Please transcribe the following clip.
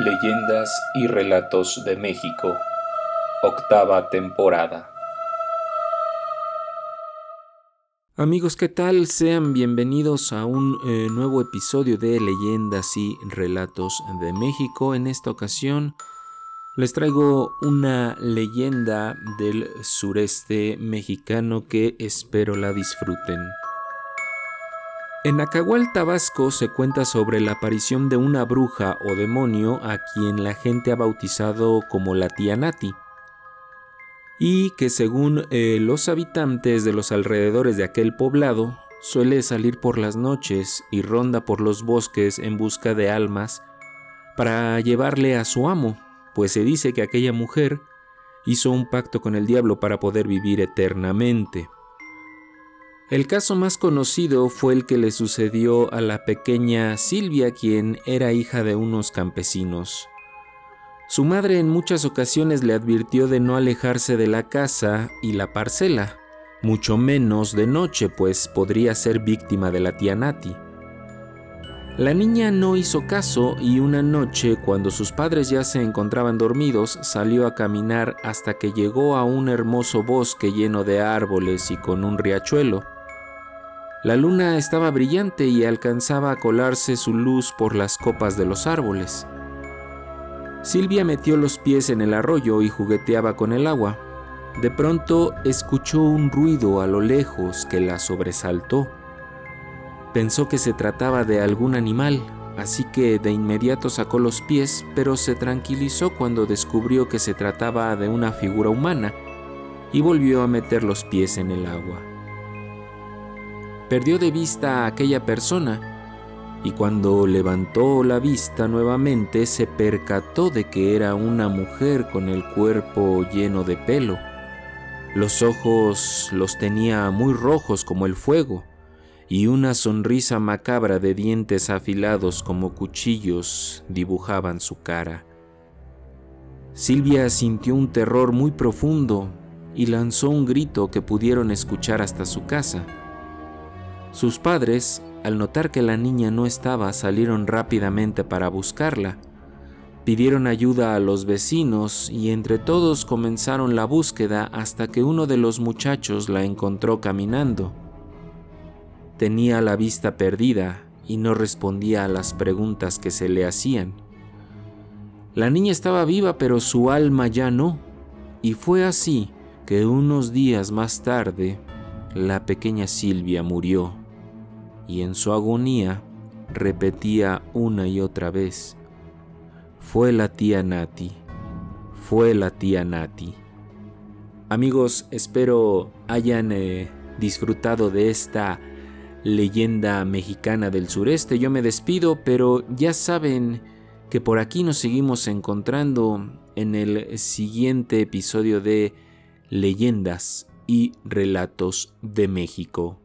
Leyendas y Relatos de México, octava temporada. Amigos, ¿qué tal? Sean bienvenidos a un eh, nuevo episodio de Leyendas y Relatos de México. En esta ocasión les traigo una leyenda del sureste mexicano que espero la disfruten. En Acahual, Tabasco, se cuenta sobre la aparición de una bruja o demonio a quien la gente ha bautizado como la tía Nati, y que según eh, los habitantes de los alrededores de aquel poblado, suele salir por las noches y ronda por los bosques en busca de almas para llevarle a su amo, pues se dice que aquella mujer hizo un pacto con el diablo para poder vivir eternamente. El caso más conocido fue el que le sucedió a la pequeña Silvia, quien era hija de unos campesinos. Su madre en muchas ocasiones le advirtió de no alejarse de la casa y la parcela, mucho menos de noche, pues podría ser víctima de la tía Nati. La niña no hizo caso y una noche, cuando sus padres ya se encontraban dormidos, salió a caminar hasta que llegó a un hermoso bosque lleno de árboles y con un riachuelo. La luna estaba brillante y alcanzaba a colarse su luz por las copas de los árboles. Silvia metió los pies en el arroyo y jugueteaba con el agua. De pronto escuchó un ruido a lo lejos que la sobresaltó. Pensó que se trataba de algún animal, así que de inmediato sacó los pies, pero se tranquilizó cuando descubrió que se trataba de una figura humana y volvió a meter los pies en el agua. Perdió de vista a aquella persona y cuando levantó la vista nuevamente se percató de que era una mujer con el cuerpo lleno de pelo. Los ojos los tenía muy rojos como el fuego y una sonrisa macabra de dientes afilados como cuchillos dibujaban su cara. Silvia sintió un terror muy profundo y lanzó un grito que pudieron escuchar hasta su casa. Sus padres, al notar que la niña no estaba, salieron rápidamente para buscarla. Pidieron ayuda a los vecinos y entre todos comenzaron la búsqueda hasta que uno de los muchachos la encontró caminando. Tenía la vista perdida y no respondía a las preguntas que se le hacían. La niña estaba viva pero su alma ya no, y fue así que unos días más tarde la pequeña Silvia murió, y en su agonía repetía una y otra vez, fue la tía Nati, fue la tía Nati. Amigos, espero hayan eh, disfrutado de esta leyenda mexicana del sureste. Yo me despido, pero ya saben que por aquí nos seguimos encontrando en el siguiente episodio de Leyendas y Relatos de México.